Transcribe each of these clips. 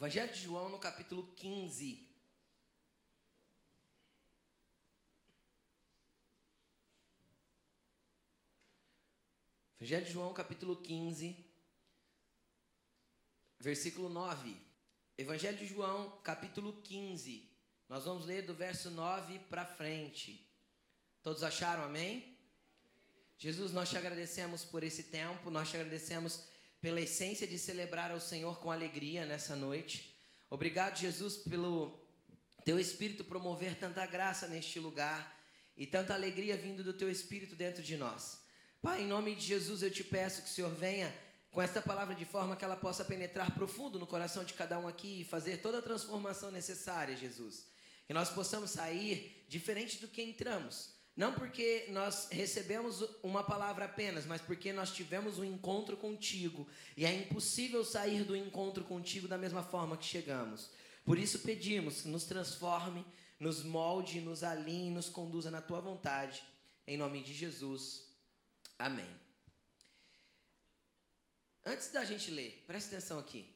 Evangelho de João, no capítulo 15. Evangelho de João, capítulo 15, versículo 9. Evangelho de João, capítulo 15. Nós vamos ler do verso 9 para frente. Todos acharam, amém? Jesus, nós te agradecemos por esse tempo, nós te agradecemos pela essência de celebrar ao Senhor com alegria nessa noite. Obrigado, Jesus, pelo teu Espírito promover tanta graça neste lugar e tanta alegria vindo do teu Espírito dentro de nós. Pai, em nome de Jesus, eu te peço que o Senhor venha com esta palavra de forma que ela possa penetrar profundo no coração de cada um aqui e fazer toda a transformação necessária, Jesus. Que nós possamos sair diferente do que entramos. Não porque nós recebemos uma palavra apenas, mas porque nós tivemos um encontro contigo. E é impossível sair do encontro contigo da mesma forma que chegamos. Por isso pedimos nos transforme, nos molde, nos alinhe, nos conduza na tua vontade. Em nome de Jesus. Amém. Antes da gente ler, preste atenção aqui.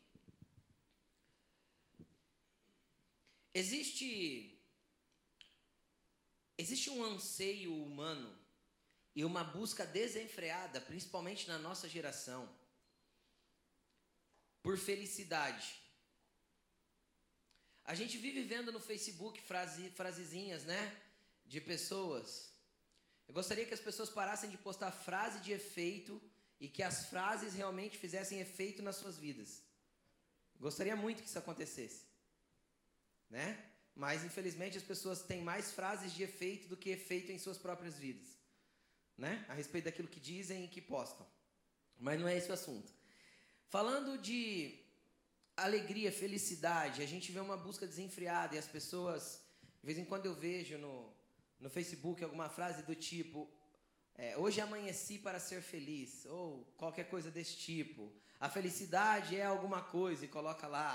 Existe existe um anseio humano e uma busca desenfreada, principalmente na nossa geração, por felicidade. A gente vive vendo no Facebook frase, frasezinhas, né? De pessoas eu gostaria que as pessoas parassem de postar frase de efeito e que as frases realmente fizessem efeito nas suas vidas. Gostaria muito que isso acontecesse. Né? Mas infelizmente as pessoas têm mais frases de efeito do que efeito em suas próprias vidas. Né? A respeito daquilo que dizem e que postam. Mas não é esse o assunto. Falando de alegria, felicidade, a gente vê uma busca desenfreada e as pessoas, de vez em quando eu vejo no, no Facebook alguma frase do tipo: é, Hoje amanheci para ser feliz, ou qualquer coisa desse tipo. A felicidade é alguma coisa e coloca lá,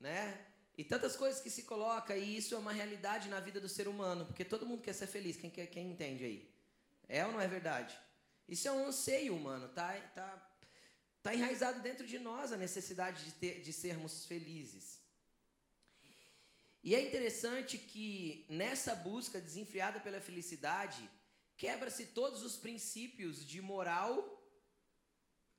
né? E tantas coisas que se coloca, e isso é uma realidade na vida do ser humano, porque todo mundo quer ser feliz, quem, quem entende aí? É ou não é verdade? Isso é um anseio humano, tá, tá, tá enraizado dentro de nós a necessidade de, ter, de sermos felizes. E é interessante que nessa busca desenfreada pela felicidade, quebra-se todos os princípios de moral,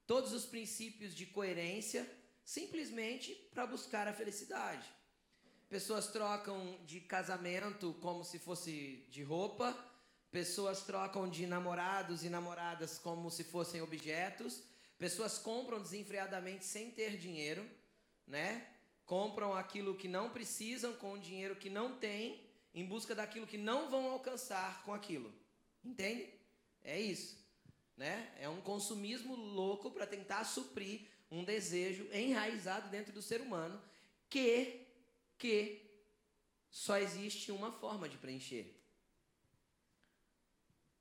todos os princípios de coerência, simplesmente para buscar a felicidade. Pessoas trocam de casamento como se fosse de roupa, pessoas trocam de namorados e namoradas como se fossem objetos, pessoas compram desenfreadamente sem ter dinheiro, né? compram aquilo que não precisam com o dinheiro que não têm, em busca daquilo que não vão alcançar com aquilo. Entende? É isso. Né? É um consumismo louco para tentar suprir um desejo enraizado dentro do ser humano que que só existe uma forma de preencher,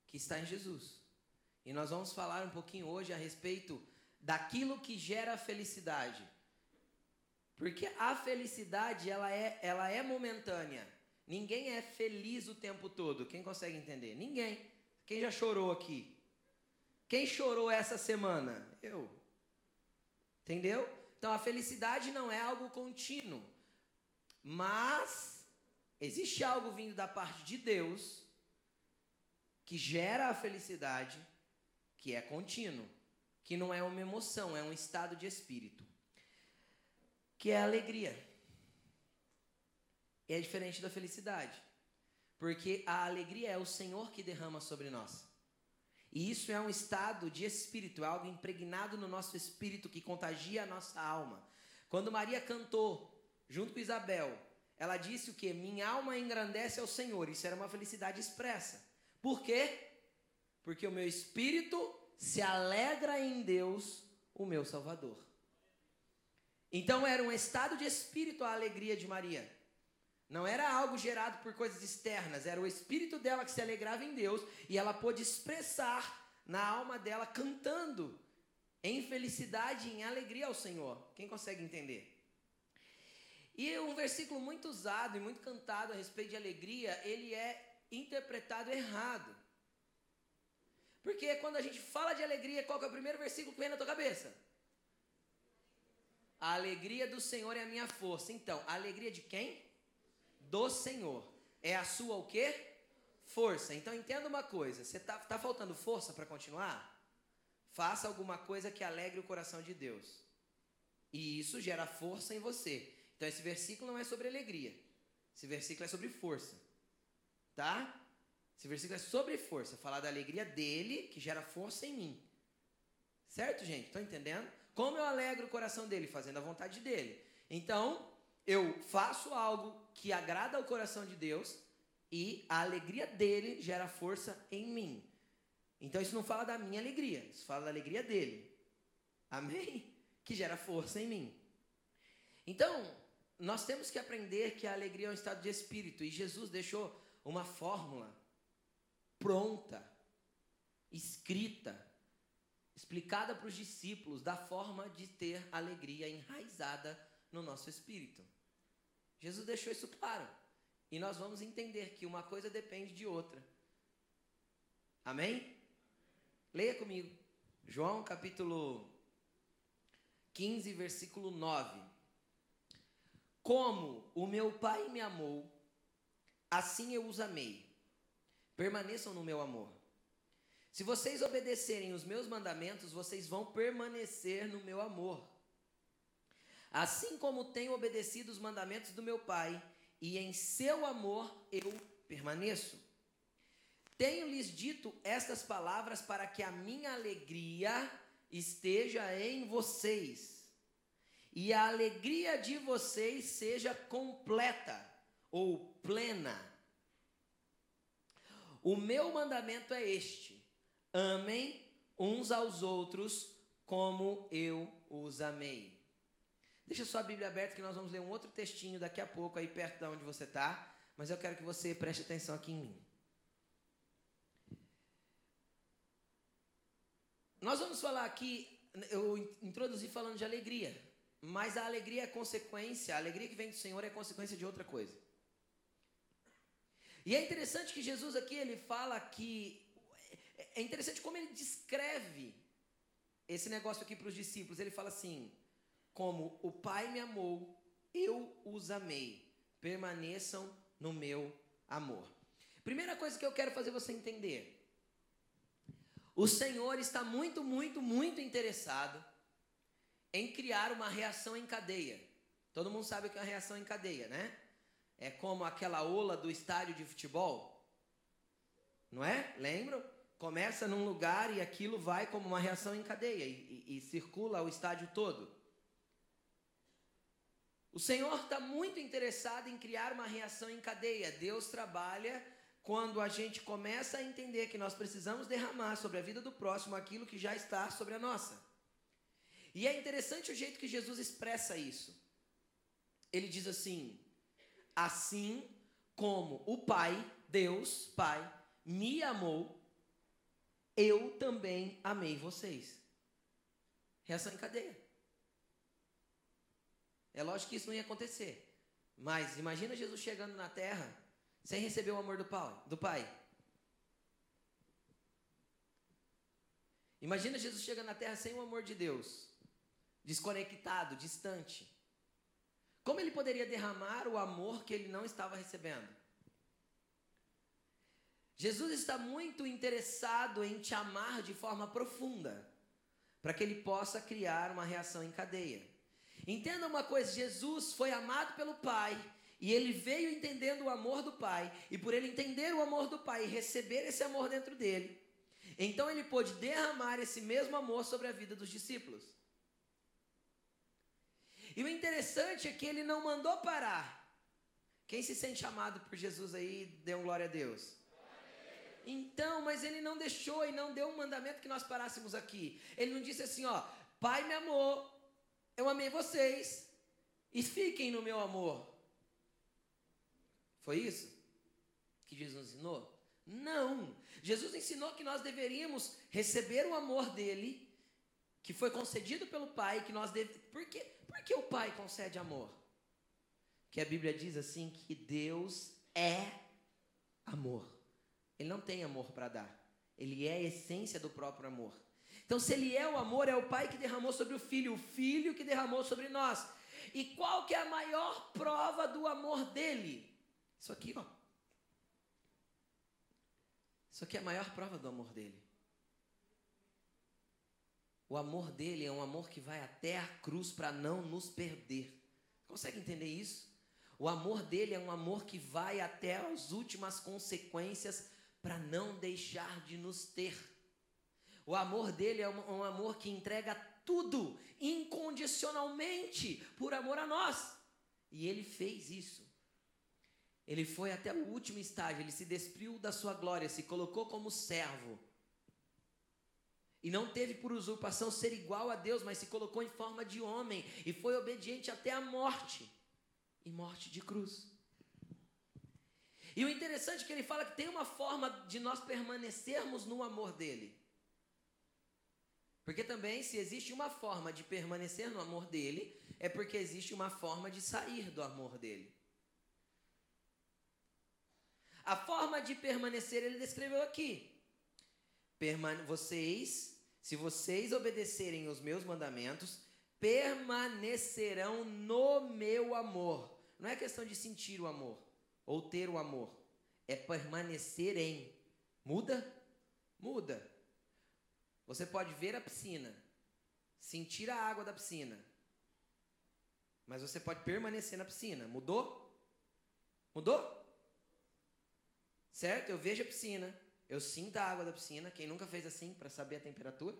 que está em Jesus. E nós vamos falar um pouquinho hoje a respeito daquilo que gera felicidade. Porque a felicidade, ela é, ela é momentânea. Ninguém é feliz o tempo todo. Quem consegue entender? Ninguém. Quem já chorou aqui? Quem chorou essa semana? Eu. Entendeu? Então a felicidade não é algo contínuo. Mas existe algo vindo da parte de Deus que gera a felicidade, que é contínuo, que não é uma emoção, é um estado de espírito que é a alegria. E é diferente da felicidade. Porque a alegria é o Senhor que derrama sobre nós. E isso é um estado de espírito, é algo impregnado no nosso espírito que contagia a nossa alma. Quando Maria cantou junto com Isabel, ela disse o que? Minha alma engrandece ao Senhor. Isso era uma felicidade expressa. Por quê? Porque o meu espírito se alegra em Deus, o meu Salvador. Então era um estado de espírito a alegria de Maria. Não era algo gerado por coisas externas, era o espírito dela que se alegrava em Deus e ela pôde expressar na alma dela cantando em felicidade e em alegria ao Senhor. Quem consegue entender? E um versículo muito usado e muito cantado a respeito de alegria, ele é interpretado errado. Porque quando a gente fala de alegria, qual é o primeiro versículo que vem na tua cabeça? A alegria do Senhor é a minha força. Então, a alegria de quem? Do Senhor. É a sua o quê? Força. Então entenda uma coisa: você está tá faltando força para continuar? Faça alguma coisa que alegre o coração de Deus. E isso gera força em você. Então esse versículo não é sobre alegria. Esse versículo é sobre força. Tá? Esse versículo é sobre força. Falar da alegria dele, que gera força em mim. Certo, gente? Estão entendendo? Como eu alegro o coração dele? Fazendo a vontade dele. Então, eu faço algo que agrada ao coração de Deus e a alegria dele gera força em mim. Então isso não fala da minha alegria, isso fala da alegria dele. Amém? Que gera força em mim. Então, nós temos que aprender que a alegria é um estado de espírito e Jesus deixou uma fórmula pronta, escrita, explicada para os discípulos da forma de ter alegria enraizada no nosso espírito. Jesus deixou isso claro. E nós vamos entender que uma coisa depende de outra. Amém? Leia comigo. João capítulo 15, versículo 9. Como o meu Pai me amou, assim eu os amei. Permaneçam no meu amor. Se vocês obedecerem os meus mandamentos, vocês vão permanecer no meu amor. Assim como tenho obedecido os mandamentos do meu Pai, e em seu amor eu permaneço. Tenho-lhes dito estas palavras para que a minha alegria esteja em vocês e a alegria de vocês seja completa ou plena. O meu mandamento é este: amem uns aos outros como eu os amei. Deixa sua Bíblia aberta que nós vamos ler um outro textinho daqui a pouco aí perto de onde você está, mas eu quero que você preste atenção aqui em mim. Nós vamos falar aqui, eu introduzi falando de alegria, mas a alegria é consequência, a alegria que vem do Senhor é consequência de outra coisa. E é interessante que Jesus aqui ele fala que é interessante como ele descreve esse negócio aqui para os discípulos. Ele fala assim: como o Pai me amou, eu os amei. Permaneçam no meu amor. Primeira coisa que eu quero fazer você entender. O Senhor está muito, muito, muito interessado em criar uma reação em cadeia. Todo mundo sabe o que é uma reação em cadeia, né? É como aquela ola do estádio de futebol. Não é? Lembram? Começa num lugar e aquilo vai como uma reação em cadeia e, e, e circula o estádio todo. O Senhor está muito interessado em criar uma reação em cadeia. Deus trabalha quando a gente começa a entender que nós precisamos derramar sobre a vida do próximo aquilo que já está sobre a nossa. E é interessante o jeito que Jesus expressa isso. Ele diz assim: Assim como o Pai, Deus, Pai, me amou, eu também amei vocês. Reação em cadeia. É lógico que isso não ia acontecer. Mas imagina Jesus chegando na terra sem receber o amor do pai. Do pai. Imagina Jesus chegando na terra sem o amor de Deus, desconectado, distante. Como ele poderia derramar o amor que ele não estava recebendo? Jesus está muito interessado em te amar de forma profunda, para que ele possa criar uma reação em cadeia. Entenda uma coisa: Jesus foi amado pelo Pai. E ele veio entendendo o amor do Pai, e por ele entender o amor do Pai e receber esse amor dentro dele, então ele pôde derramar esse mesmo amor sobre a vida dos discípulos. E o interessante é que ele não mandou parar. Quem se sente amado por Jesus aí, dê um glória a Deus. Então, mas ele não deixou e não deu um mandamento que nós parássemos aqui. Ele não disse assim, ó, Pai me amou, eu amei vocês e fiquem no meu amor. Foi isso que Jesus ensinou? Não. Jesus ensinou que nós deveríamos receber o amor dele, que foi concedido pelo Pai, que nós deve... Por, quê? Por que o Pai concede amor? que a Bíblia diz assim que Deus é amor. Ele não tem amor para dar. Ele é a essência do próprio amor. Então, se ele é o amor, é o Pai que derramou sobre o Filho, o Filho que derramou sobre nós. E qual que é a maior prova do amor dele? Isso aqui, ó. Isso aqui é a maior prova do amor dele. O amor dele é um amor que vai até a cruz para não nos perder. Consegue entender isso? O amor dele é um amor que vai até as últimas consequências para não deixar de nos ter. O amor dele é um, amor que entrega tudo incondicionalmente por amor a nós. E ele fez isso. Ele foi até o último estágio, ele se despiu da sua glória, se colocou como servo. E não teve por usurpação ser igual a Deus, mas se colocou em forma de homem e foi obediente até a morte e morte de cruz. E o interessante é que ele fala que tem uma forma de nós permanecermos no amor dele. Porque também, se existe uma forma de permanecer no amor dele, é porque existe uma forma de sair do amor dele. A forma de permanecer ele descreveu aqui. Vocês, se vocês obedecerem os meus mandamentos, permanecerão no meu amor. Não é questão de sentir o amor ou ter o amor, é permanecer em. Muda? Muda. Você pode ver a piscina, sentir a água da piscina, mas você pode permanecer na piscina. Mudou? Mudou? Certo? Eu vejo a piscina, eu sinto a água da piscina. Quem nunca fez assim para saber a temperatura,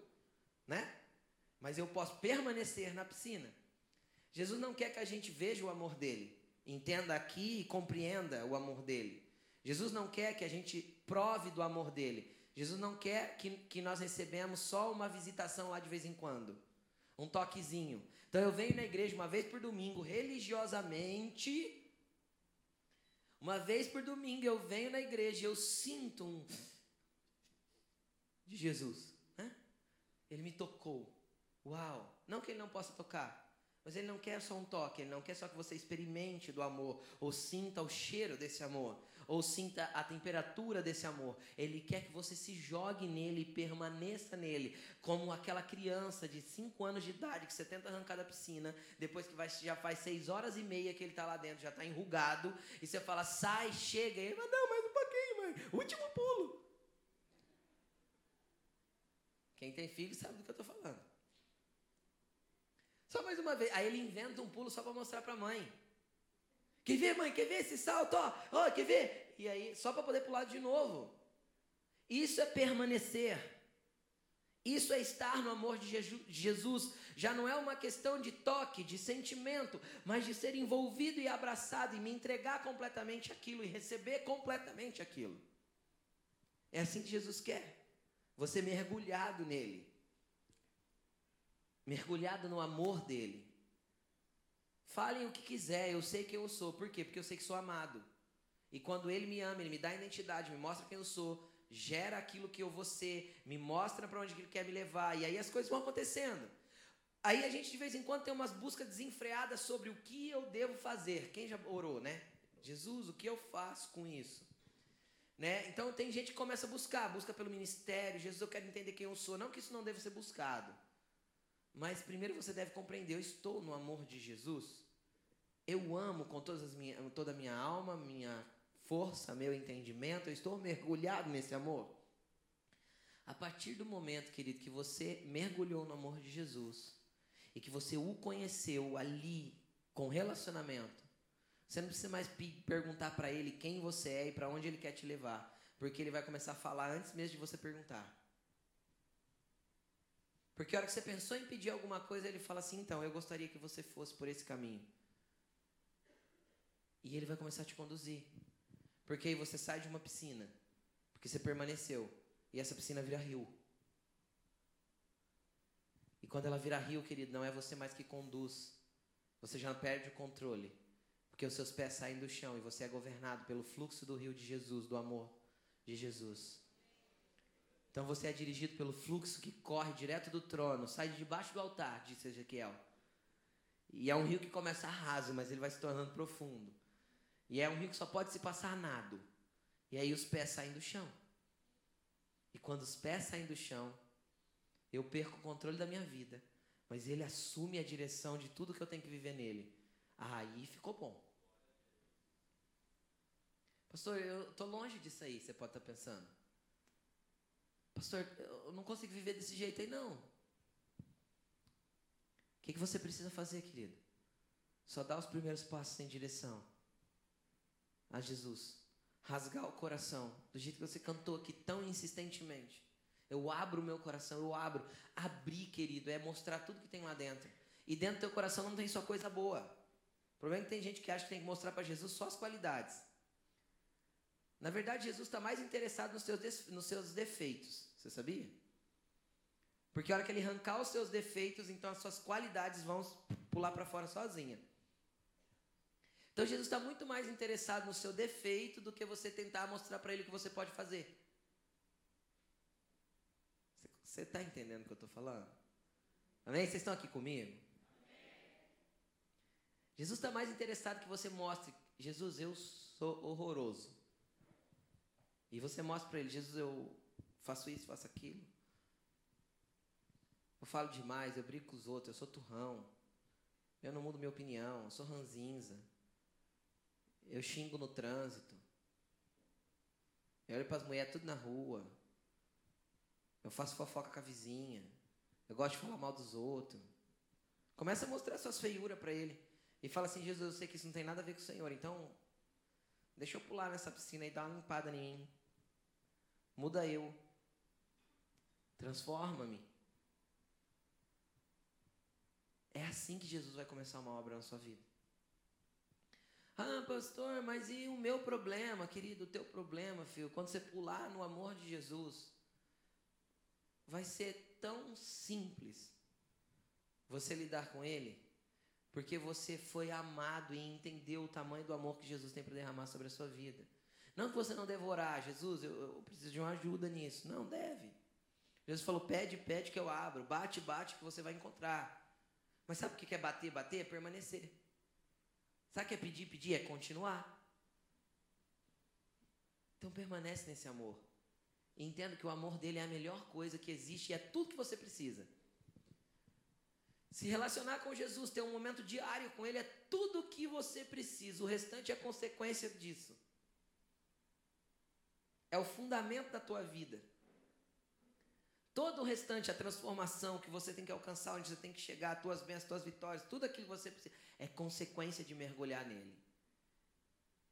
né? Mas eu posso permanecer na piscina. Jesus não quer que a gente veja o amor dele, entenda aqui e compreenda o amor dele. Jesus não quer que a gente prove do amor dele. Jesus não quer que, que nós recebemos só uma visitação lá de vez em quando, um toquezinho. Então eu venho na igreja uma vez por domingo, religiosamente. Uma vez por domingo eu venho na igreja e eu sinto um de Jesus. Né? Ele me tocou. Uau! Não que ele não possa tocar, mas ele não quer só um toque, ele não quer só que você experimente do amor ou sinta o cheiro desse amor ou sinta a temperatura desse amor. Ele quer que você se jogue nele e permaneça nele, como aquela criança de 5 anos de idade que você tenta arrancar da piscina, depois que vai, já faz 6 horas e meia que ele está lá dentro, já está enrugado, e você fala, sai, chega, e ele fala, não, mais um pouquinho, mãe, último pulo. Quem tem filho sabe do que eu estou falando. Só mais uma vez. Aí ele inventa um pulo só para mostrar para a mãe. Quer ver, mãe? Quer ver esse salto? Ó, ó quer ver? E aí, só para poder pular de novo. Isso é permanecer. Isso é estar no amor de Jesus. Já não é uma questão de toque, de sentimento, mas de ser envolvido e abraçado e me entregar completamente aquilo e receber completamente aquilo. É assim que Jesus quer. Você mergulhado nele. Mergulhado no amor dele. Falem o que quiser, eu sei quem eu sou. Por quê? Porque eu sei que sou amado. E quando ele me ama, ele me dá identidade, me mostra quem eu sou, gera aquilo que eu vou ser, me mostra para onde ele quer me levar. E aí as coisas vão acontecendo. Aí a gente de vez em quando tem umas buscas desenfreadas sobre o que eu devo fazer. Quem já orou, né? Jesus, o que eu faço com isso? Né? Então tem gente que começa a buscar, busca pelo ministério. Jesus, eu quero entender quem eu sou. Não que isso não deve ser buscado. Mas primeiro você deve compreender, eu estou no amor de Jesus. Eu amo com todas minhas, toda a minha alma, minha força, meu entendimento, eu estou mergulhado nesse amor. A partir do momento, querido, que você mergulhou no amor de Jesus e que você o conheceu ali com relacionamento, você não precisa mais perguntar para ele quem você é e para onde ele quer te levar, porque ele vai começar a falar antes mesmo de você perguntar. Porque a hora que você pensou em pedir alguma coisa, ele fala assim: então, eu gostaria que você fosse por esse caminho. E ele vai começar a te conduzir. Porque aí você sai de uma piscina, porque você permaneceu, e essa piscina vira rio. E quando ela vira rio, querido, não é você mais que conduz. Você já perde o controle. Porque os seus pés saem do chão e você é governado pelo fluxo do rio de Jesus, do amor de Jesus. Então você é dirigido pelo fluxo que corre direto do trono, sai de debaixo do altar, disse Ezequiel E é um rio que começa raso, mas ele vai se tornando profundo. E é um rio que só pode se passar nado. E aí os pés saem do chão. E quando os pés saem do chão, eu perco o controle da minha vida. Mas ele assume a direção de tudo que eu tenho que viver nele. Aí ficou bom. Pastor, eu estou longe disso aí, você pode estar tá pensando. Pastor, eu não consigo viver desse jeito aí, não. O que, que você precisa fazer, querido? Só dar os primeiros passos em direção a Jesus. Rasgar o coração, do jeito que você cantou aqui tão insistentemente. Eu abro o meu coração, eu abro. Abrir, querido, é mostrar tudo que tem lá dentro. E dentro do teu coração não tem só coisa boa. O problema é que tem gente que acha que tem que mostrar para Jesus só as qualidades. Na verdade, Jesus está mais interessado nos seus, nos seus defeitos. Você sabia? Porque a hora que ele arrancar os seus defeitos, então as suas qualidades vão pular para fora sozinha. Então Jesus está muito mais interessado no seu defeito do que você tentar mostrar para ele o que você pode fazer. Você está entendendo o que eu estou falando? Amém? Vocês estão aqui comigo? Jesus está mais interessado que você mostre, Jesus, eu sou horroroso. E você mostra para ele, Jesus, eu faço isso, faço aquilo. Eu falo demais, eu brigo com os outros, eu sou turrão. Eu não mudo minha opinião, eu sou ranzinza. Eu xingo no trânsito. Eu olho para as mulheres tudo na rua. Eu faço fofoca com a vizinha. Eu gosto de falar mal dos outros. Começa a mostrar suas feiuras para ele. E fala assim: Jesus, eu sei que isso não tem nada a ver com o Senhor, então deixa eu pular nessa piscina e dar uma limpada em mim. Muda eu. Transforma-me. É assim que Jesus vai começar uma obra na sua vida. Ah, pastor, mas e o meu problema, querido? O teu problema, filho, quando você pular no amor de Jesus, vai ser tão simples você lidar com Ele, porque você foi amado e entendeu o tamanho do amor que Jesus tem para derramar sobre a sua vida. Não que você não deve orar, Jesus, eu, eu preciso de uma ajuda nisso. Não, deve. Jesus falou: pede, pede que eu abro, bate, bate que você vai encontrar. Mas sabe o que é bater? Bater é permanecer. Sabe o que é pedir? Pedir é continuar. Então permanece nesse amor. E entenda que o amor dele é a melhor coisa que existe e é tudo que você precisa. Se relacionar com Jesus, ter um momento diário com Ele, é tudo o que você precisa. O restante é consequência disso. É o fundamento da tua vida. Todo o restante, a transformação que você tem que alcançar, onde você tem que chegar, as tuas bênçãos, as tuas vitórias, tudo aquilo que você precisa, é consequência de mergulhar nele.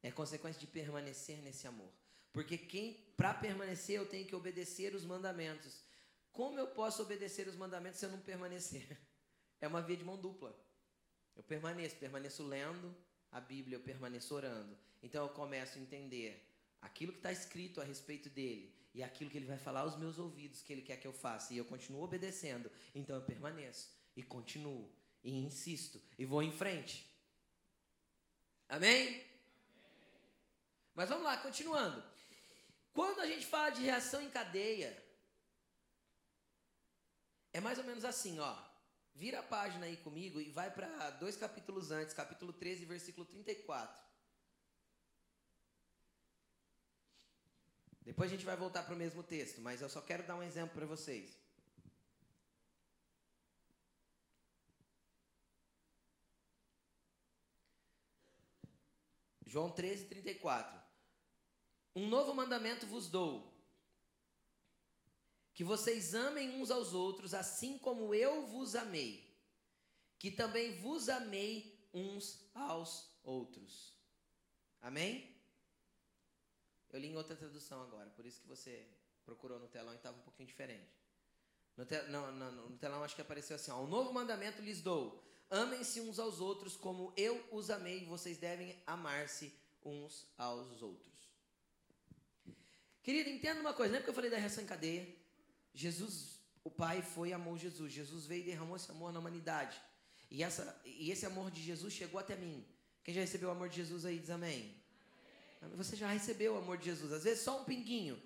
É consequência de permanecer nesse amor. Porque quem, para permanecer, eu tenho que obedecer os mandamentos. Como eu posso obedecer os mandamentos se eu não permanecer? É uma via de mão dupla. Eu permaneço, permaneço lendo a Bíblia, eu permaneço orando. Então eu começo a entender aquilo que está escrito a respeito dele e aquilo que ele vai falar aos meus ouvidos que ele quer que eu faça e eu continuo obedecendo, então eu permaneço e continuo e insisto e vou em frente. Amém? Amém? Mas vamos lá, continuando. Quando a gente fala de reação em cadeia, é mais ou menos assim, ó. Vira a página aí comigo e vai para dois capítulos antes, capítulo 13, versículo 34. Depois a gente vai voltar para o mesmo texto, mas eu só quero dar um exemplo para vocês. João 13, 34. Um novo mandamento vos dou: que vocês amem uns aos outros, assim como eu vos amei, que também vos amei uns aos outros. Amém? Eu li em outra tradução agora, por isso que você procurou no telão e estava um pouquinho diferente. No, te, no telão acho que apareceu assim: ó, um novo mandamento lhes dou. Amem-se uns aos outros como eu os amei, vocês devem amar-se uns aos outros. Querido, entenda uma coisa, lembra que eu falei da reação em cadeia? Jesus, o Pai foi e amou Jesus. Jesus veio e derramou esse amor na humanidade. E, essa, e esse amor de Jesus chegou até mim. Quem já recebeu o amor de Jesus aí diz amém. Você já recebeu o amor de Jesus. Às vezes só um pinguinho.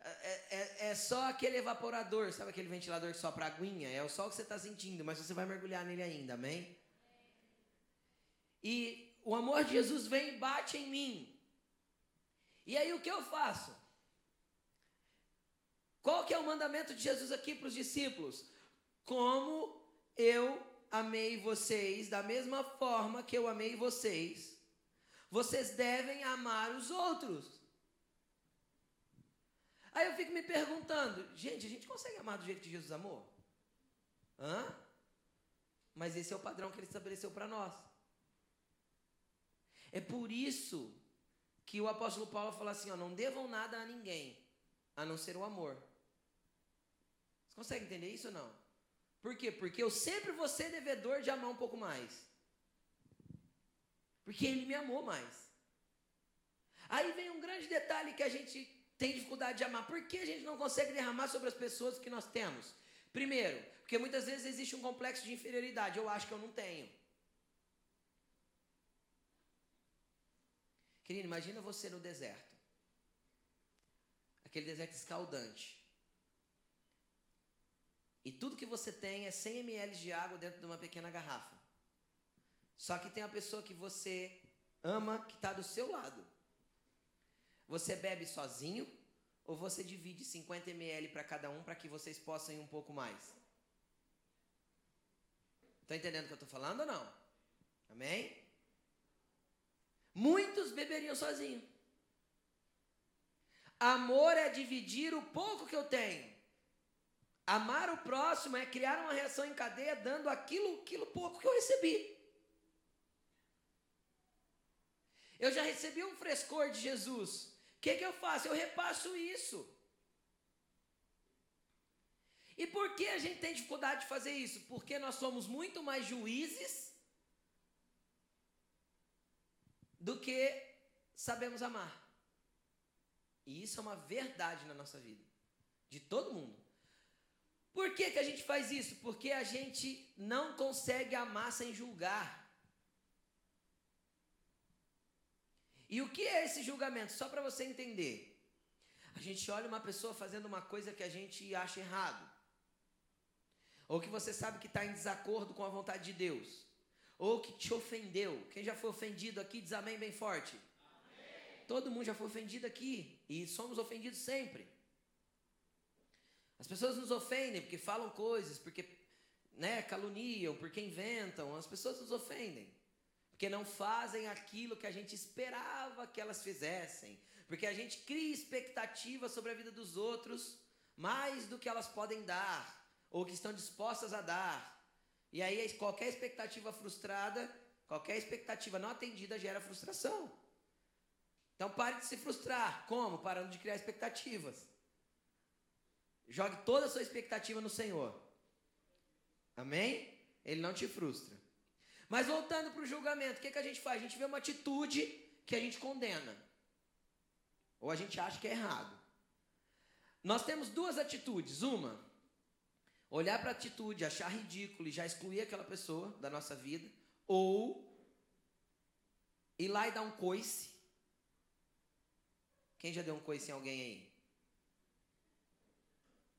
É, é, é só aquele evaporador, sabe aquele ventilador que sopra aguinha? É o sol que você está sentindo, mas você vai mergulhar nele ainda, amém? e o amor de Jesus vem e bate em mim. E aí o que eu faço? Qual que é o mandamento de Jesus aqui para os discípulos? Como eu amei vocês, da mesma forma que eu amei vocês, vocês devem amar os outros. Aí eu fico me perguntando, gente, a gente consegue amar do jeito que Jesus amou? Hã? Mas esse é o padrão que ele estabeleceu para nós. É por isso que o apóstolo Paulo fala assim: ó, não devam nada a ninguém, a não ser o amor. Você consegue entender isso ou não? Por quê? Porque eu sempre vou ser devedor de amar um pouco mais. Porque ele me amou mais. Aí vem um grande detalhe que a gente tem dificuldade de amar. Por que a gente não consegue derramar sobre as pessoas que nós temos? Primeiro, porque muitas vezes existe um complexo de inferioridade. Eu acho que eu não tenho. Querido, imagina você no deserto. Aquele deserto escaldante. E tudo que você tem é 100 ml de água dentro de uma pequena garrafa. Só que tem a pessoa que você ama que está do seu lado. Você bebe sozinho ou você divide 50 ml para cada um para que vocês possam ir um pouco mais? Está entendendo o que eu estou falando ou não? Amém? Muitos beberiam sozinho. Amor é dividir o pouco que eu tenho. Amar o próximo é criar uma reação em cadeia dando aquilo, aquilo pouco que eu recebi. Eu já recebi um frescor de Jesus. O que, que eu faço? Eu repasso isso. E por que a gente tem dificuldade de fazer isso? Porque nós somos muito mais juízes do que sabemos amar. E isso é uma verdade na nossa vida, de todo mundo. Por que, que a gente faz isso? Porque a gente não consegue amar sem julgar. E o que é esse julgamento? Só para você entender. A gente olha uma pessoa fazendo uma coisa que a gente acha errado. Ou que você sabe que está em desacordo com a vontade de Deus. Ou que te ofendeu. Quem já foi ofendido aqui, diz amém bem forte. Amém. Todo mundo já foi ofendido aqui. E somos ofendidos sempre. As pessoas nos ofendem porque falam coisas, porque né, caluniam, porque inventam. As pessoas nos ofendem. Porque não fazem aquilo que a gente esperava que elas fizessem. Porque a gente cria expectativas sobre a vida dos outros mais do que elas podem dar ou que estão dispostas a dar. E aí qualquer expectativa frustrada, qualquer expectativa não atendida gera frustração. Então pare de se frustrar. Como? Parando de criar expectativas. Jogue toda a sua expectativa no Senhor. Amém? Ele não te frustra. Mas voltando para o julgamento, o que, que a gente faz? A gente vê uma atitude que a gente condena. Ou a gente acha que é errado. Nós temos duas atitudes. Uma, olhar para a atitude, achar ridículo e já excluir aquela pessoa da nossa vida. Ou ir lá e dar um coice. Quem já deu um coice em alguém aí?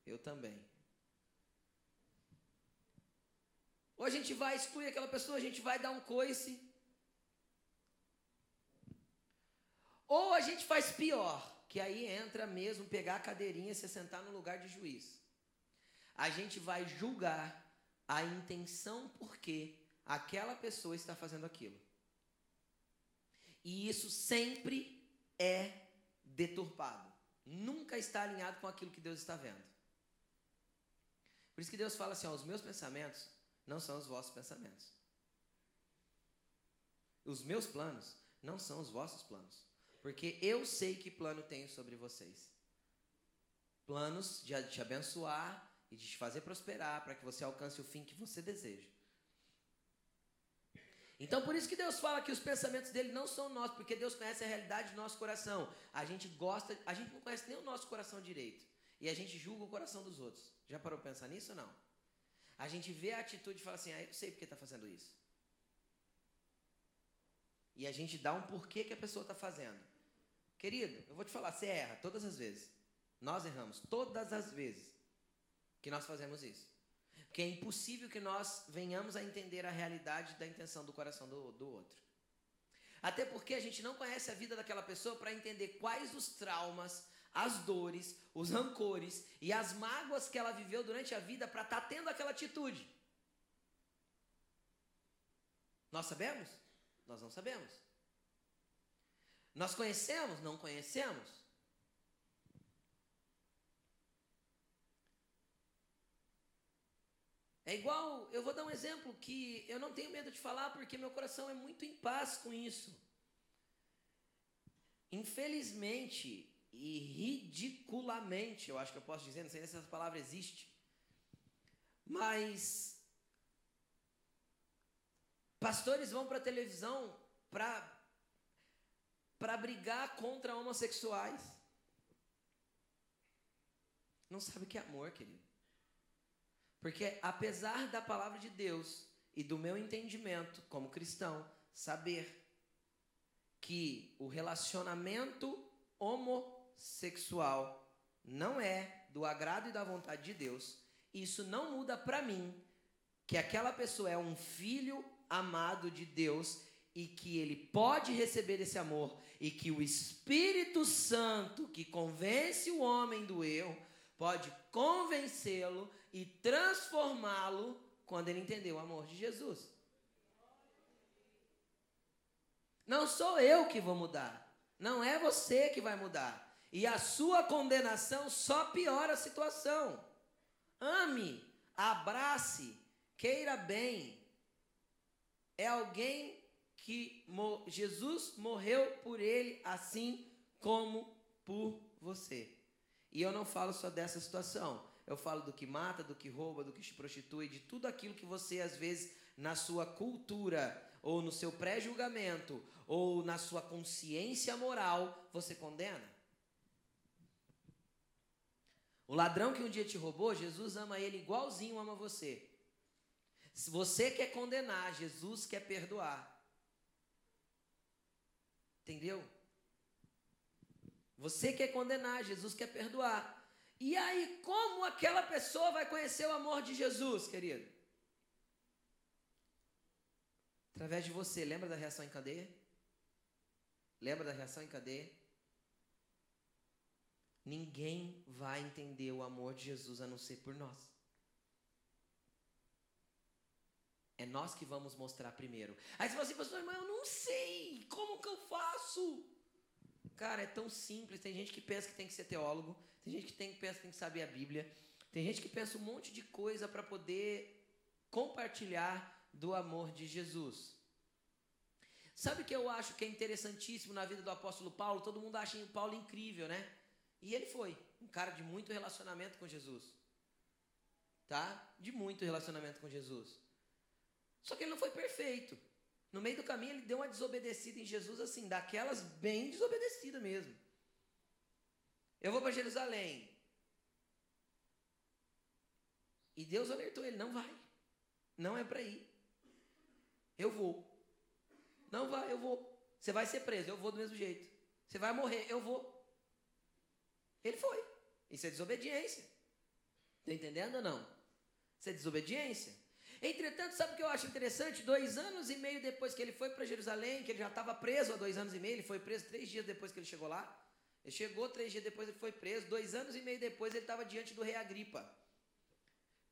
Eu também. Ou a gente vai excluir aquela pessoa, a gente vai dar um coice. Ou a gente faz pior, que aí entra mesmo pegar a cadeirinha e se sentar no lugar de juiz. A gente vai julgar a intenção por que aquela pessoa está fazendo aquilo. E isso sempre é deturpado. Nunca está alinhado com aquilo que Deus está vendo. Por isso que Deus fala assim: ó, os meus pensamentos não são os vossos pensamentos. Os meus planos não são os vossos planos. Porque eu sei que plano tenho sobre vocês. Planos de te abençoar e de te fazer prosperar para que você alcance o fim que você deseja. Então, por isso que Deus fala que os pensamentos dele não são nossos, porque Deus conhece a realidade do nosso coração. A gente gosta, a gente não conhece nem o nosso coração direito. E a gente julga o coração dos outros. Já parou para pensar nisso ou não? A gente vê a atitude e fala assim, ah, eu sei porque está fazendo isso. E a gente dá um porquê que a pessoa está fazendo. Querido, eu vou te falar, você erra todas as vezes. Nós erramos todas as vezes que nós fazemos isso. Porque é impossível que nós venhamos a entender a realidade da intenção do coração do, do outro. Até porque a gente não conhece a vida daquela pessoa para entender quais os traumas, as dores, os rancores e as mágoas que ela viveu durante a vida para estar tá tendo aquela atitude. Nós sabemos? Nós não sabemos. Nós conhecemos? Não conhecemos. É igual, eu vou dar um exemplo que eu não tenho medo de falar porque meu coração é muito em paz com isso. Infelizmente e ridiculamente, eu acho que eu posso dizer, não sei se essa palavra existe, mas pastores vão para a televisão para para brigar contra homossexuais. Não sabe o que é amor, querido. Porque apesar da palavra de Deus e do meu entendimento como cristão, saber que o relacionamento homossexual não é do agrado e da vontade de Deus, isso não muda para mim que aquela pessoa é um filho amado de Deus e que ele pode receber esse amor e que o Espírito Santo que convence o homem do erro pode convencê-lo e transformá-lo quando ele entender o amor de Jesus. Não sou eu que vou mudar, não é você que vai mudar. E a sua condenação só piora a situação. Ame, abrace, queira bem. É alguém que Jesus morreu por ele, assim como por você. E eu não falo só dessa situação. Eu falo do que mata, do que rouba, do que se prostitui, de tudo aquilo que você, às vezes, na sua cultura, ou no seu pré-julgamento, ou na sua consciência moral, você condena. O ladrão que um dia te roubou, Jesus ama ele igualzinho ama você. Se você quer condenar, Jesus quer perdoar. Entendeu? Você quer condenar, Jesus quer perdoar. E aí, como aquela pessoa vai conhecer o amor de Jesus, querido? Através de você. Lembra da reação em cadeia? Lembra da reação em cadeia? Ninguém vai entender o amor de Jesus a não ser por nós. É nós que vamos mostrar primeiro. Aí você fala assim, pastor, mas eu não sei. Como que eu faço? Cara, é tão simples. Tem gente que pensa que tem que ser teólogo. Tem gente que tem, pensa que tem que saber a Bíblia. Tem gente que pensa um monte de coisa para poder compartilhar do amor de Jesus. Sabe o que eu acho que é interessantíssimo na vida do apóstolo Paulo? Todo mundo acha o Paulo incrível, né? E ele foi um cara de muito relacionamento com Jesus. Tá? De muito relacionamento com Jesus. Só que ele não foi perfeito. No meio do caminho, ele deu uma desobedecida em Jesus, assim, daquelas bem desobedecida mesmo. Eu vou para Jerusalém. E Deus alertou ele: não vai. Não é para ir. Eu vou. Não vai, eu vou. Você vai ser preso, eu vou do mesmo jeito. Você vai morrer, eu vou. Ele foi. Isso é desobediência. Está entendendo ou não? Isso é desobediência. Entretanto, sabe o que eu acho interessante? Dois anos e meio depois que ele foi para Jerusalém, que ele já estava preso há dois anos e meio, ele foi preso três dias depois que ele chegou lá. Ele chegou três dias depois, ele foi preso. Dois anos e meio depois, ele estava diante do rei Agripa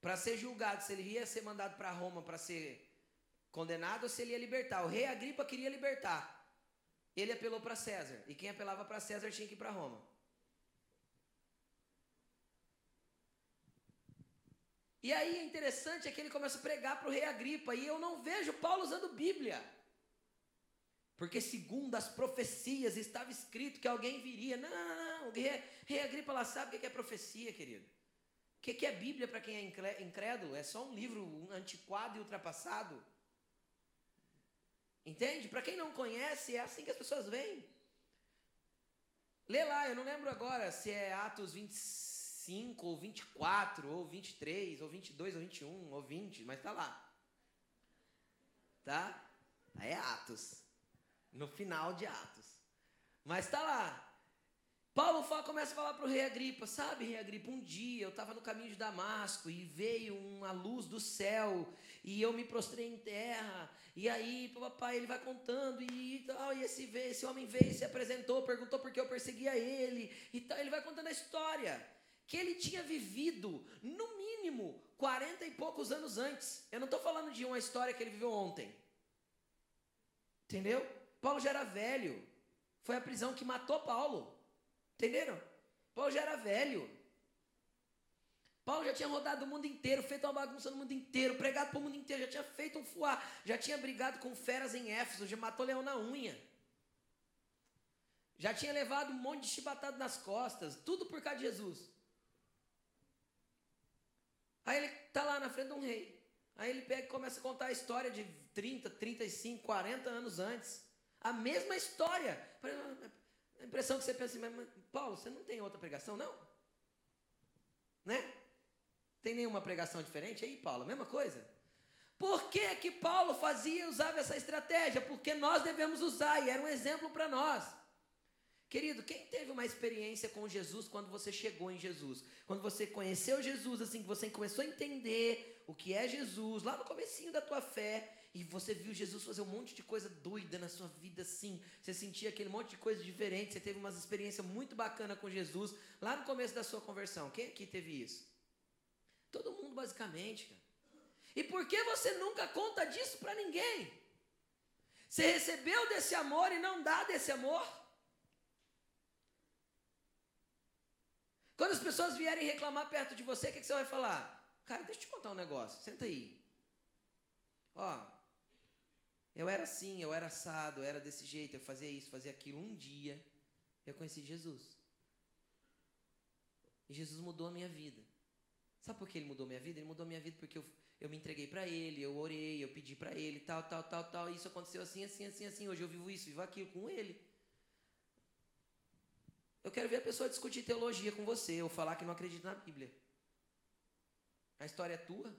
para ser julgado se ele ia ser mandado para Roma para ser condenado ou se ele ia libertar. O rei Agripa queria libertar. Ele apelou para César. E quem apelava para César tinha que ir para Roma. E aí é interessante é que ele começa a pregar para o rei Agripa, e eu não vejo Paulo usando Bíblia. Porque segundo as profecias estava escrito que alguém viria. Não, não, não, o rei, Agripa lá sabe o que é profecia, querido. O que é Bíblia para quem é incrédulo? É só um livro antiquado e ultrapassado. Entende? Para quem não conhece, é assim que as pessoas veem. Lê lá, eu não lembro agora se é Atos 25. 25, ou 24, ou 23, ou 22, ou 21, ou 20, mas tá lá. Tá? É Atos. No final de Atos. Mas tá lá. Paulo fala, começa a falar para o rei Agripa, sabe, rei Agripa, um dia eu estava no caminho de Damasco e veio uma luz do céu e eu me prostrei em terra. E aí, papai, ele vai contando e tal, e esse, esse homem veio, se apresentou, perguntou por que eu perseguia ele e tal. Ele vai contando a história que ele tinha vivido, no mínimo, 40 e poucos anos antes. Eu não estou falando de uma história que ele viveu ontem. Entendeu? Paulo já era velho. Foi a prisão que matou Paulo. Entenderam? Paulo já era velho. Paulo já tinha rodado o mundo inteiro, feito uma bagunça no mundo inteiro, pregado para o mundo inteiro, já tinha feito um fuá, já tinha brigado com feras em Éfeso, já matou leão na unha. Já tinha levado um monte de chibatado nas costas, tudo por causa de Jesus. Aí ele está lá na frente de um rei. Aí ele pega e começa a contar a história de 30, 35, 40 anos antes. A mesma história. A impressão que você pensa assim, mas Paulo, você não tem outra pregação, não? Né? Tem nenhuma pregação diferente aí, Paulo? Mesma coisa? Por que, que Paulo fazia usava essa estratégia? Porque nós devemos usar, e era um exemplo para nós. Querido, quem teve uma experiência com Jesus quando você chegou em Jesus? Quando você conheceu Jesus, assim, que você começou a entender o que é Jesus, lá no comecinho da tua fé, e você viu Jesus fazer um monte de coisa doida na sua vida, assim. Você sentia aquele monte de coisa diferente. Você teve uma experiência muito bacana com Jesus lá no começo da sua conversão. Quem aqui teve isso? Todo mundo, basicamente. Cara. E por que você nunca conta disso para ninguém? Você recebeu desse amor e não dá desse amor? Quando as pessoas vierem reclamar perto de você, o que, que você vai falar? Cara, deixa eu te contar um negócio. Senta aí. Ó, eu era assim, eu era assado, eu era desse jeito, eu fazia isso, fazia aquilo. Um dia eu conheci Jesus. E Jesus mudou a minha vida. Sabe por que ele mudou minha vida? Ele mudou minha vida porque eu, eu me entreguei para ele, eu orei, eu pedi para ele, tal, tal, tal, tal. E isso aconteceu assim, assim, assim, assim. Hoje eu vivo isso, vivo aquilo com ele. Eu quero ver a pessoa discutir teologia com você ou falar que não acredita na Bíblia. A história é tua.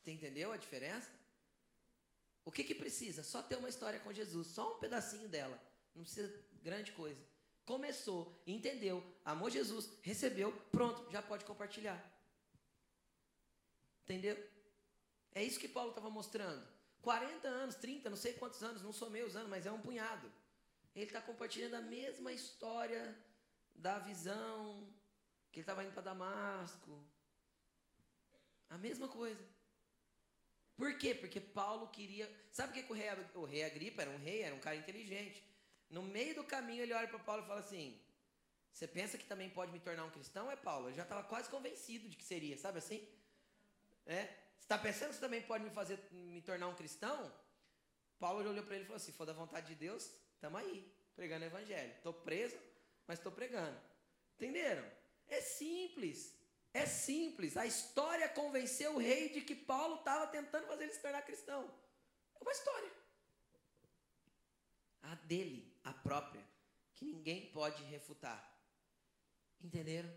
Você entendeu a diferença? O que, que precisa? Só ter uma história com Jesus, só um pedacinho dela. Não precisa grande coisa. Começou, entendeu, amou Jesus, recebeu, pronto, já pode compartilhar. Entendeu? É isso que Paulo estava mostrando. 40 anos, 30, não sei quantos anos, não somei os anos, mas é um punhado. Ele está compartilhando a mesma história da visão, que ele estava indo para Damasco. A mesma coisa. Por quê? Porque Paulo queria. Sabe o que, o, rei, o rei Agripa era um rei, era um cara inteligente. No meio do caminho ele olha para Paulo e fala assim: Você pensa que também pode me tornar um cristão? É Paulo. Eu já estava quase convencido de que seria, sabe assim? É? Você está pensando que você também pode me fazer me tornar um cristão? Paulo olhou para ele e falou assim: for da vontade de Deus, estamos aí, pregando o evangelho. Estou preso, mas estou pregando. Entenderam? É simples. É simples. A história convenceu o rei de que Paulo estava tentando fazer ele se tornar cristão. É uma história. A dele, a própria, que ninguém pode refutar. Entenderam?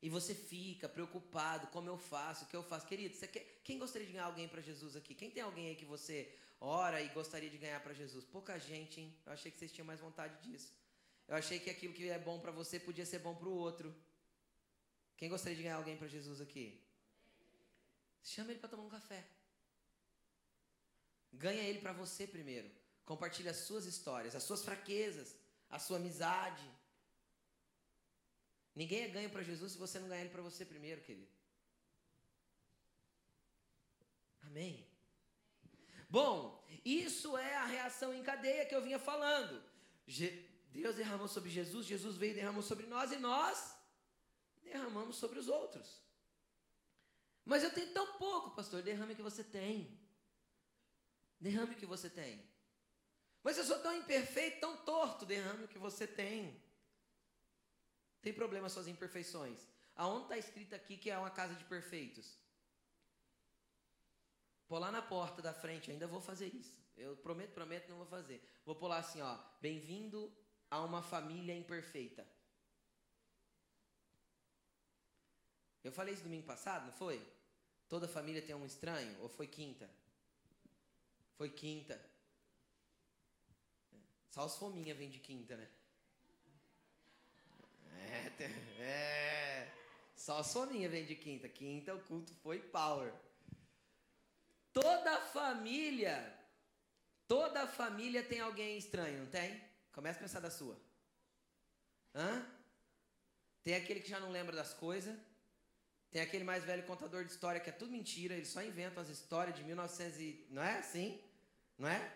E você fica preocupado, como eu faço, o que eu faço. Querido, quer, quem gostaria de ganhar alguém para Jesus aqui? Quem tem alguém aí que você ora e gostaria de ganhar para Jesus? Pouca gente, hein? Eu achei que vocês tinham mais vontade disso. Eu achei que aquilo que é bom para você podia ser bom para o outro. Quem gostaria de ganhar alguém para Jesus aqui? Chama ele para tomar um café. Ganha ele para você primeiro. Compartilhe as suas histórias, as suas fraquezas, a sua amizade. Ninguém é ganho para Jesus se você não ganhar ele para você primeiro, querido. Amém? Bom, isso é a reação em cadeia que eu vinha falando. Deus derramou sobre Jesus, Jesus veio e derramou sobre nós e nós derramamos sobre os outros. Mas eu tenho tão pouco, pastor. Derrame o que você tem. Derrame o que você tem. Mas eu sou tão imperfeito, tão torto. Derrame o que você tem. Tem problema suas imperfeições. Aonde está escrito aqui que é uma casa de perfeitos? Pô lá na porta da frente, ainda vou fazer isso. Eu prometo, prometo, não vou fazer. Vou pular assim, ó. Bem-vindo a uma família imperfeita. Eu falei isso domingo passado, não foi? Toda família tem um estranho? Ou foi quinta? Foi quinta. Só os fominha vêm de quinta, né? É, é. Só a Soninha vem de quinta. Quinta o culto foi power. Toda família, toda família tem alguém estranho, não tem? Começa a pensar da sua. Hã? Tem aquele que já não lembra das coisas. Tem aquele mais velho contador de história que é tudo mentira, ele só inventa as histórias de 1900 e... Não é assim? Não é?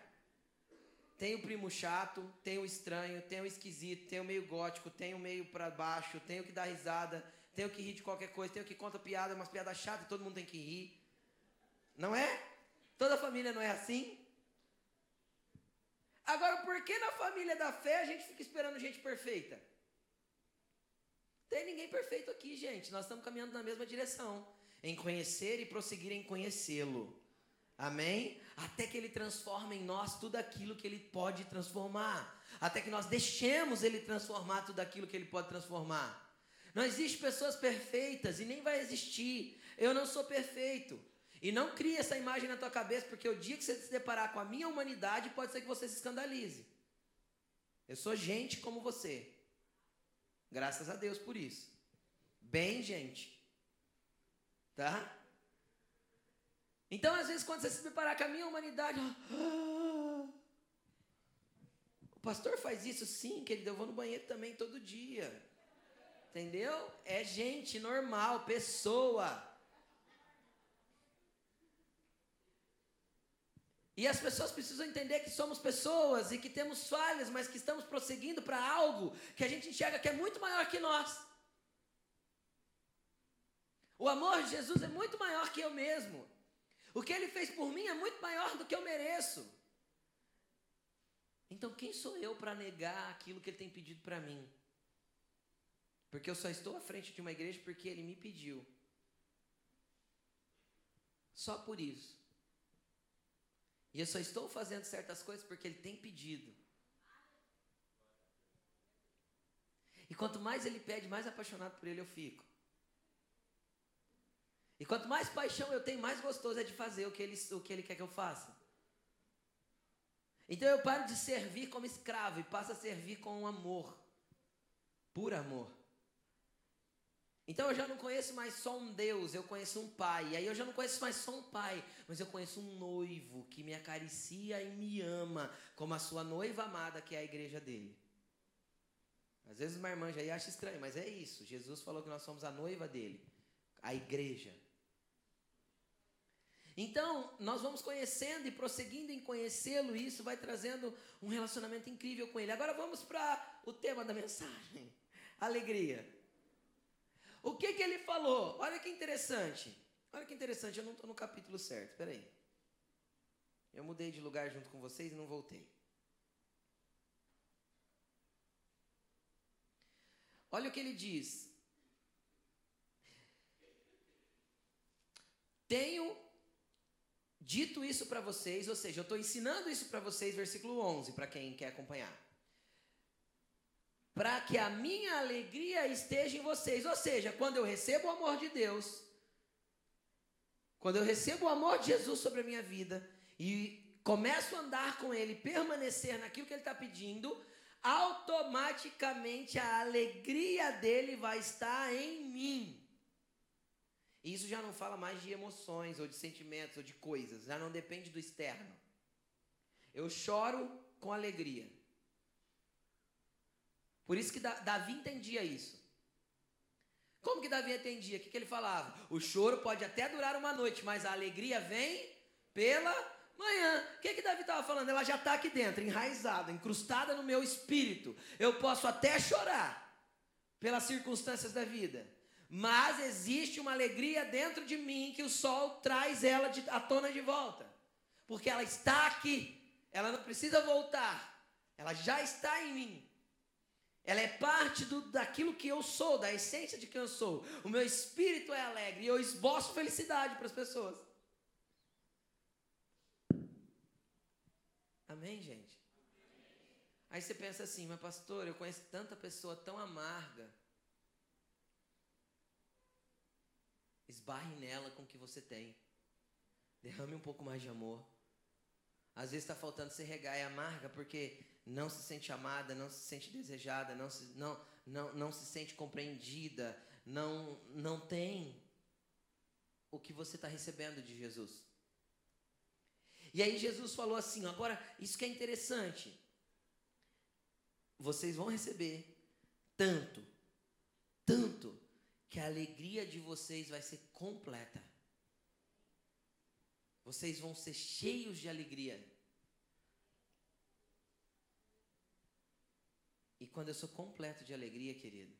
Tem o primo chato, tem o estranho, tem o esquisito, tem o meio gótico, tem o meio para baixo, tem o que dá risada, tem o que ri de qualquer coisa, tem o que conta piada, umas piadas e todo mundo tem que rir. Não é? Toda família não é assim? Agora, por que na família da fé a gente fica esperando gente perfeita? Tem ninguém perfeito aqui, gente. Nós estamos caminhando na mesma direção. Em conhecer e prosseguir em conhecê-lo. Amém? Até que ele transforme em nós tudo aquilo que ele pode transformar. Até que nós deixemos ele transformar tudo aquilo que ele pode transformar. Não existe pessoas perfeitas e nem vai existir. Eu não sou perfeito. E não crie essa imagem na tua cabeça, porque o dia que você se deparar com a minha humanidade, pode ser que você se escandalize. Eu sou gente como você. Graças a Deus por isso. Bem, gente. Tá? Então, às vezes, quando você se deparar com a minha humanidade, ah, o pastor faz isso sim, querido. Eu vou no banheiro também todo dia. Entendeu? É gente normal, pessoa. E as pessoas precisam entender que somos pessoas e que temos falhas, mas que estamos prosseguindo para algo que a gente enxerga que é muito maior que nós. O amor de Jesus é muito maior que eu mesmo. O que ele fez por mim é muito maior do que eu mereço. Então, quem sou eu para negar aquilo que ele tem pedido para mim? Porque eu só estou à frente de uma igreja porque ele me pediu. Só por isso. Eu só estou fazendo certas coisas porque ele tem pedido. E quanto mais ele pede, mais apaixonado por ele eu fico. E quanto mais paixão eu tenho, mais gostoso é de fazer o que ele, o que ele quer que eu faça. Então eu paro de servir como escravo e passo a servir com amor. Por amor. Então eu já não conheço mais só um Deus, eu conheço um pai. E aí eu já não conheço mais só um pai, mas eu conheço um noivo que me acaricia e me ama, como a sua noiva amada, que é a igreja dele. Às vezes uma irmã já acha estranho, mas é isso. Jesus falou que nós somos a noiva dele, a igreja. Então, nós vamos conhecendo e prosseguindo em conhecê-lo, e isso vai trazendo um relacionamento incrível com ele. Agora vamos para o tema da mensagem: alegria. O que, que ele falou? Olha que interessante. Olha que interessante, eu não estou no capítulo certo. Espera aí. Eu mudei de lugar junto com vocês e não voltei. Olha o que ele diz. Tenho dito isso para vocês, ou seja, eu estou ensinando isso para vocês, versículo 11, para quem quer acompanhar para que a minha alegria esteja em vocês. Ou seja, quando eu recebo o amor de Deus, quando eu recebo o amor de Jesus sobre a minha vida e começo a andar com Ele, permanecer naquilo que Ele está pedindo, automaticamente a alegria dele vai estar em mim. E isso já não fala mais de emoções, ou de sentimentos, ou de coisas, já não depende do externo. Eu choro com alegria. Por isso que Davi entendia isso. Como que Davi entendia? O que, que ele falava? O choro pode até durar uma noite, mas a alegria vem pela manhã. O que, que Davi estava falando? Ela já está aqui dentro, enraizada, incrustada no meu espírito. Eu posso até chorar pelas circunstâncias da vida, mas existe uma alegria dentro de mim que o sol traz ela de, à tona de volta, porque ela está aqui, ela não precisa voltar, ela já está em mim. Ela é parte do, daquilo que eu sou, da essência de quem eu sou. O meu espírito é alegre e eu esboço felicidade para as pessoas. Amém, gente? Aí você pensa assim, mas pastor, eu conheço tanta pessoa tão amarga. Esbarre nela com o que você tem. Derrame um pouco mais de amor. Às vezes está faltando ser regar e amarga porque não se sente amada, não se sente desejada, não, se, não, não, não se sente compreendida, não, não tem o que você está recebendo de Jesus. E aí Jesus falou assim: agora, isso que é interessante. Vocês vão receber tanto, tanto, que a alegria de vocês vai ser completa. Vocês vão ser cheios de alegria. E quando eu sou completo de alegria, querido,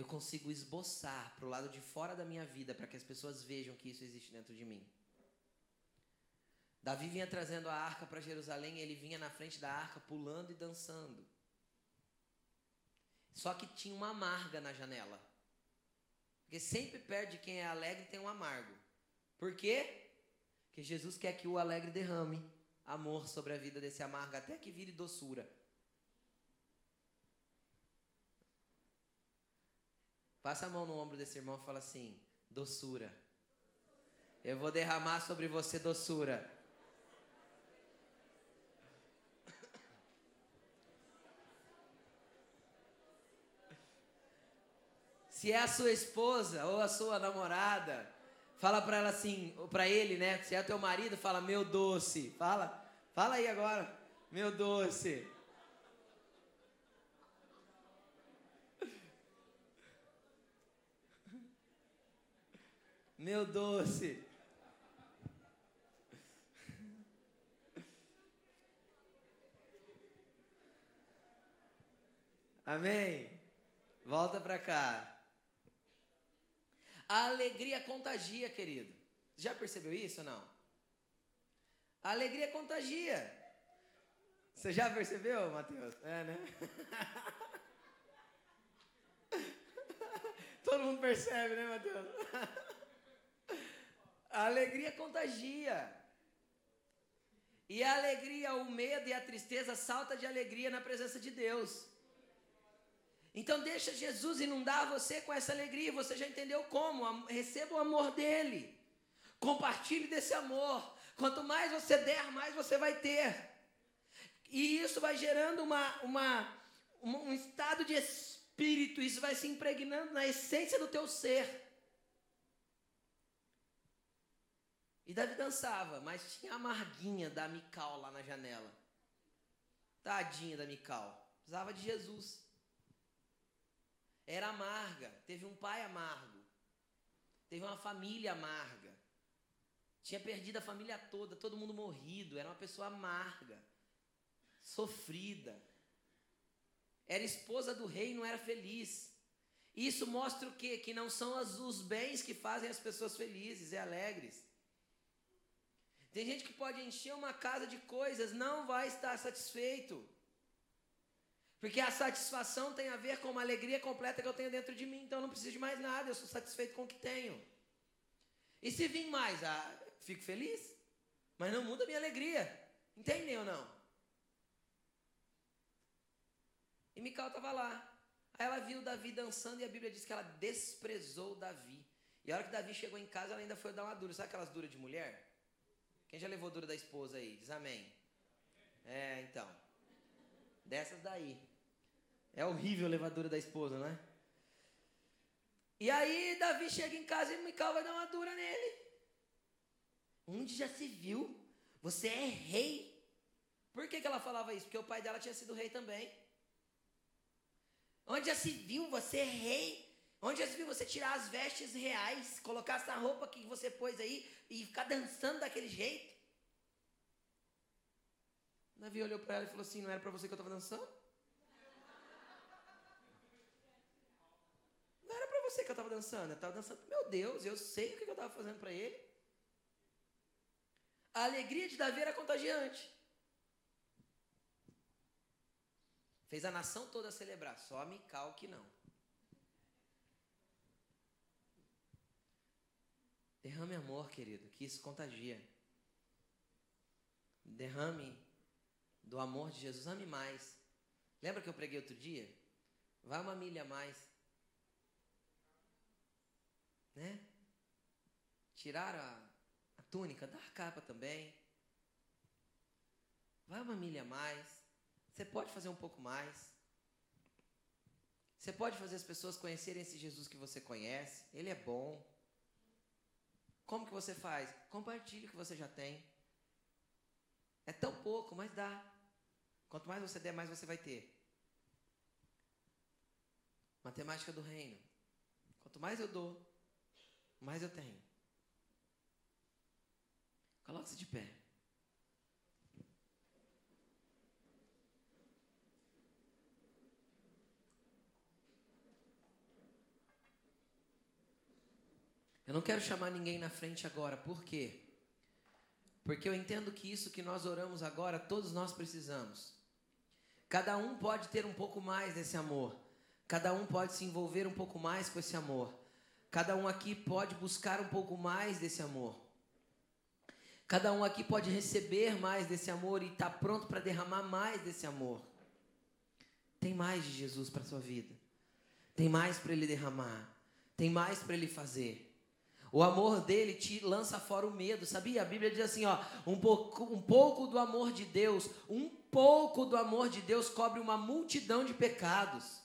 eu consigo esboçar para o lado de fora da minha vida para que as pessoas vejam que isso existe dentro de mim. Davi vinha trazendo a arca para Jerusalém, ele vinha na frente da arca pulando e dançando. Só que tinha uma amarga na janela. Porque sempre perto de quem é alegre tem um amargo. Por quê? Porque Jesus quer que o alegre derrame amor sobre a vida desse amargo até que vire doçura. Passa a mão no ombro desse irmão e fala assim: doçura. Eu vou derramar sobre você doçura. Se é a sua esposa ou a sua namorada, fala para ela assim, ou para ele, né? Se é teu marido, fala meu doce. Fala. Fala aí agora. Meu doce. Meu doce. Amém? Volta para cá. A alegria contagia, querido. Já percebeu isso ou não? A alegria contagia. Você já percebeu, Mateus? É, né? Todo mundo percebe, né, Mateus? A alegria contagia. E a alegria, o medo e a tristeza salta de alegria na presença de Deus. Então deixa Jesus inundar você com essa alegria. Você já entendeu como? Receba o amor dele. Compartilhe desse amor. Quanto mais você der, mais você vai ter. E isso vai gerando uma, uma, um estado de espírito. Isso vai se impregnando na essência do teu ser. E Davi dançava, mas tinha a amarguinha da Mical lá na janela. Tadinha da Mical. Precisava de Jesus era amarga, teve um pai amargo, teve uma família amarga, tinha perdido a família toda, todo mundo morrido, era uma pessoa amarga, sofrida, era esposa do rei e não era feliz. Isso mostra o quê? Que não são os bens que fazem as pessoas felizes e alegres. Tem gente que pode encher uma casa de coisas, não vai estar satisfeito. Porque a satisfação tem a ver com uma alegria completa que eu tenho dentro de mim, então eu não preciso de mais nada, eu sou satisfeito com o que tenho. E se vir mais, ah, fico feliz, mas não muda a minha alegria. Entendem ou não? E Mical estava lá. Aí ela viu Davi dançando e a Bíblia diz que ela desprezou Davi. E a hora que Davi chegou em casa, ela ainda foi dar uma dura. Sabe aquelas duras de mulher? Quem já levou dura da esposa aí? Diz amém. É, então. Dessas daí. É horrível a levadura da esposa, não é? E aí Davi chega em casa e Mical vai dar uma dura nele. Onde já se viu? Você é rei. Por que, que ela falava isso? Porque o pai dela tinha sido rei também. Onde já se viu? Você é rei. Onde já se viu você tirar as vestes reais, colocar essa roupa que você pôs aí e ficar dançando daquele jeito? Davi olhou para ela e falou assim: Não era para você que eu estava dançando? Você que eu estava dançando. Eu estava dançando meu Deus. Eu sei o que eu estava fazendo para ele. A alegria de Davi era contagiante. Fez a nação toda celebrar, só Mical que não. Derrame amor, querido, que isso contagia. Derrame do amor de Jesus. Ame mais. Lembra que eu preguei outro dia? Vai uma milha a mais. Né? Tirar a, a túnica, dar a capa também. Vai uma milha a mais. Você pode fazer um pouco mais. Você pode fazer as pessoas conhecerem esse Jesus que você conhece. Ele é bom. Como que você faz? Compartilhe o que você já tem. É tão pouco, mas dá. Quanto mais você der, mais você vai ter. Matemática do reino. Quanto mais eu dou, mais eu tenho. Coloque-se de pé. Eu não quero chamar ninguém na frente agora, por quê? Porque eu entendo que isso que nós oramos agora, todos nós precisamos. Cada um pode ter um pouco mais desse amor. Cada um pode se envolver um pouco mais com esse amor. Cada um aqui pode buscar um pouco mais desse amor. Cada um aqui pode receber mais desse amor e estar tá pronto para derramar mais desse amor. Tem mais de Jesus para sua vida. Tem mais para ele derramar. Tem mais para ele fazer. O amor dele te lança fora o medo, sabia? A Bíblia diz assim, ó, um pouco, um pouco do amor de Deus, um pouco do amor de Deus cobre uma multidão de pecados.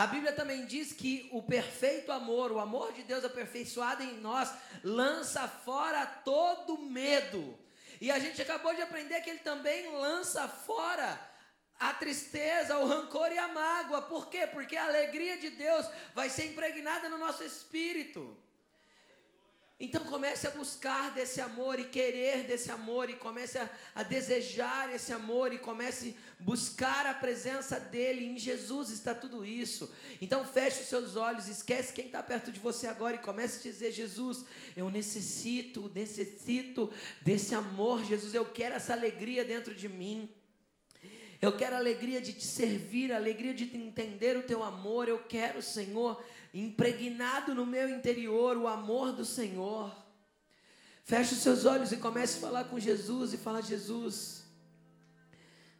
A Bíblia também diz que o perfeito amor, o amor de Deus aperfeiçoado em nós, lança fora todo medo. E a gente acabou de aprender que ele também lança fora a tristeza, o rancor e a mágoa. Por quê? Porque a alegria de Deus vai ser impregnada no nosso espírito. Então comece a buscar desse amor e querer desse amor e comece a, a, desejar esse amor e comece a buscar a presença dele. Em Jesus está tudo isso. Então feche os seus olhos, esquece quem está perto de você agora e comece a dizer: Jesus, eu necessito, necessito desse amor. Jesus, eu quero essa alegria dentro de mim. Eu quero a alegria de te servir, a alegria de te entender o teu amor. Eu quero, Senhor impregnado no meu interior o amor do Senhor. Feche os seus olhos e comece a falar com Jesus e fala: Jesus,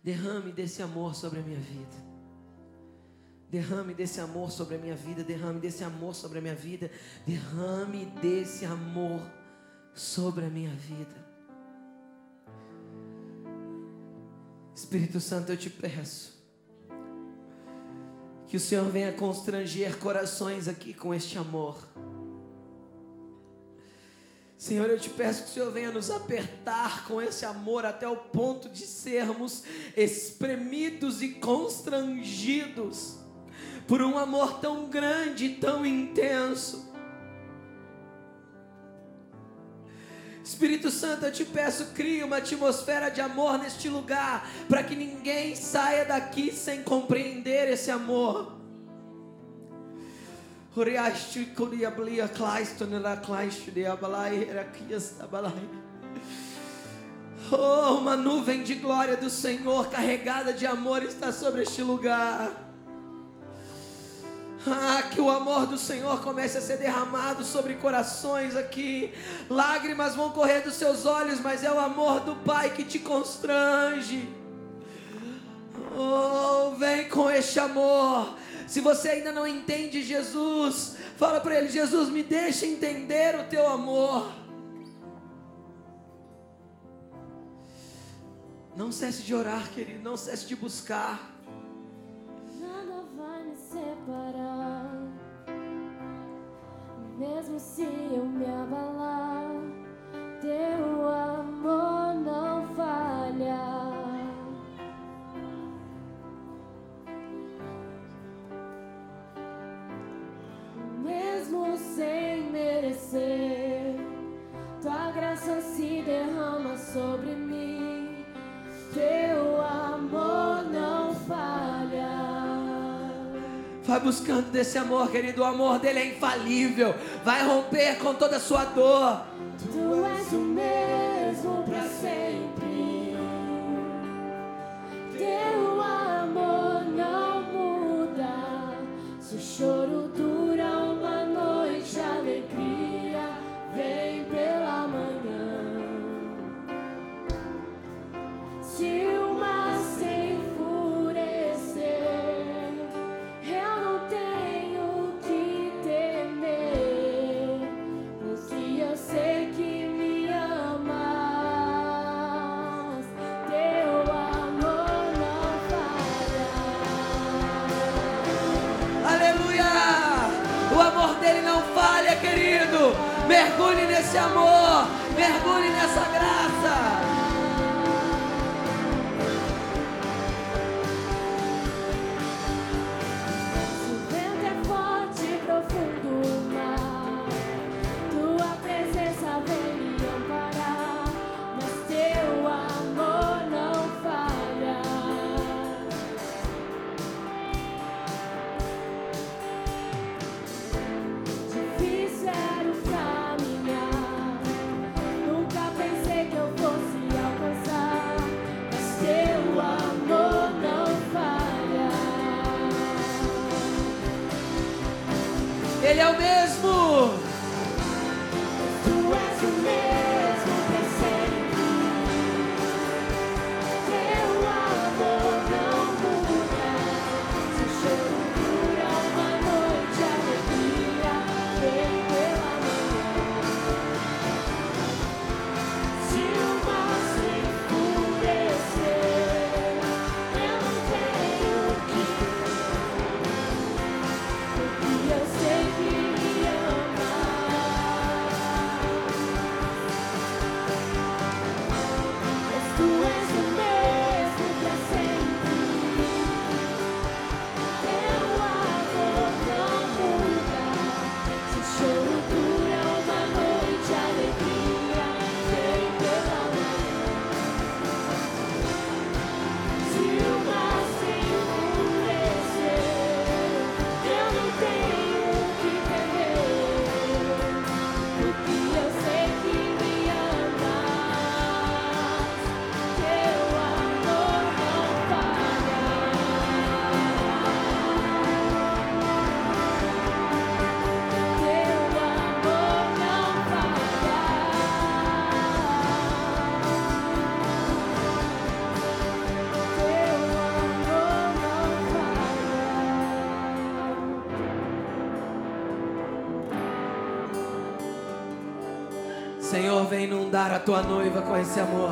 derrame desse amor sobre a minha vida. Derrame desse amor sobre a minha vida, derrame desse amor sobre a minha vida, derrame desse amor sobre a minha vida. Espírito Santo, eu te peço que o Senhor venha constranger corações aqui com este amor. Senhor, eu te peço que o Senhor venha nos apertar com esse amor até o ponto de sermos espremidos e constrangidos por um amor tão grande e tão intenso. Espírito Santo, eu te peço, crie uma atmosfera de amor neste lugar, para que ninguém saia daqui sem compreender esse amor. Oh, uma nuvem de glória do Senhor carregada de amor está sobre este lugar. Ah, que o amor do Senhor comece a ser derramado sobre corações aqui. Lágrimas vão correr dos seus olhos, mas é o amor do Pai que te constrange. Oh, vem com este amor. Se você ainda não entende Jesus, fala para ele: Jesus, me deixa entender o teu amor. Não cesse de orar, querido, não cesse de buscar. Separar mesmo se eu me abalar, teu amor não falha. Mesmo sem merecer, tua graça se derrama sobre mim, teu Vai buscando desse amor, querido. O amor dele é infalível. Vai romper com toda a sua dor. Tu és o mesmo Nesse amor, inundar a tua noiva com esse amor.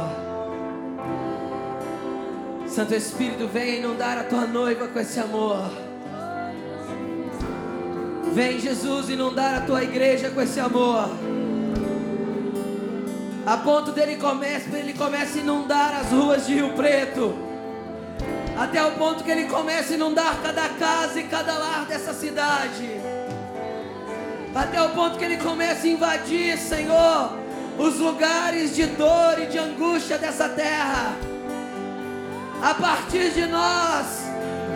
Santo Espírito, vem inundar a tua noiva com esse amor. Vem, Jesus, inundar a tua igreja com esse amor. A ponto dele comece, ele comece a inundar as ruas de Rio Preto. Até o ponto que ele comece a inundar cada casa e cada lar dessa cidade. Até o ponto que ele comece a invadir, Senhor, os lugares de dor e de angústia dessa terra. A partir de nós,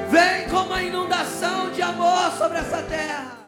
vem como uma inundação de amor sobre essa terra.